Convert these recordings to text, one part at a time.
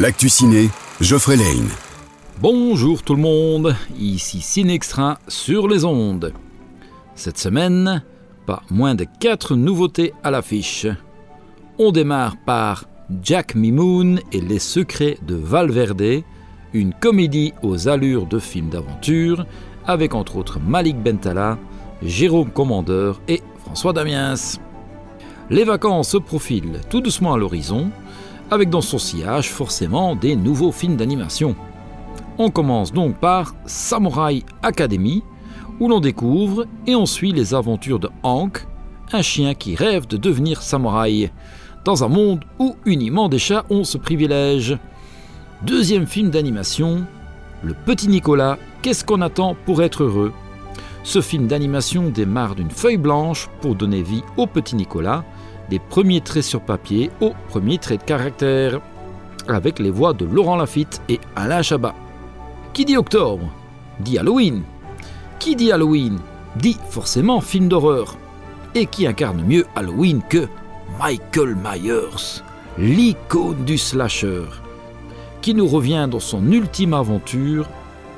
L'actu ciné, Geoffrey Lane. Bonjour tout le monde, ici Cinextra sur les ondes. Cette semaine, pas moins de 4 nouveautés à l'affiche. On démarre par Jack Mimoun et les secrets de Valverde, une comédie aux allures de film d'aventure avec entre autres Malik Bentala, Jérôme Commandeur et François Damiens. Les vacances se profilent tout doucement à l'horizon, avec dans son sillage forcément des nouveaux films d'animation. On commence donc par Samurai Academy, où l'on découvre et on suit les aventures de Hank, un chien qui rêve de devenir samouraï, dans un monde où uniquement des chats ont ce privilège. Deuxième film d'animation, Le Petit Nicolas, qu'est-ce qu'on attend pour être heureux? Ce film d'animation démarre d'une feuille blanche pour donner vie au Petit Nicolas, des premiers traits sur papier aux premiers traits de caractère, avec les voix de Laurent Lafitte et Alain Chabat. Qui dit octobre dit Halloween. Qui dit Halloween dit forcément film d'horreur. Et qui incarne mieux Halloween que Michael Myers, l'icône du slasher, qui nous revient dans son ultime aventure,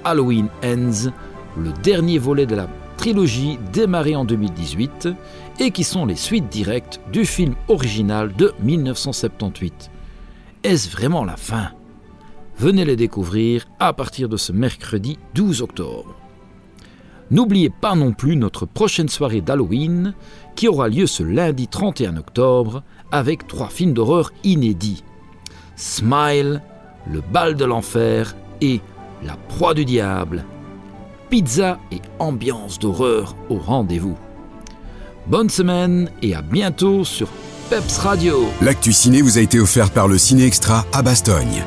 Halloween Ends, le dernier volet de la trilogie démarrée en 2018 et qui sont les suites directes du film original de 1978. Est-ce vraiment la fin? Venez les découvrir à partir de ce mercredi 12 octobre. N'oubliez pas non plus notre prochaine soirée d'Halloween qui aura lieu ce lundi 31 octobre avec trois films d'horreur inédits. Smile, Le bal de l'enfer et La proie du diable. Pizza et ambiance d'horreur au rendez-vous. Bonne semaine et à bientôt sur Peps Radio. L'actu ciné vous a été offert par le Ciné Extra à Bastogne.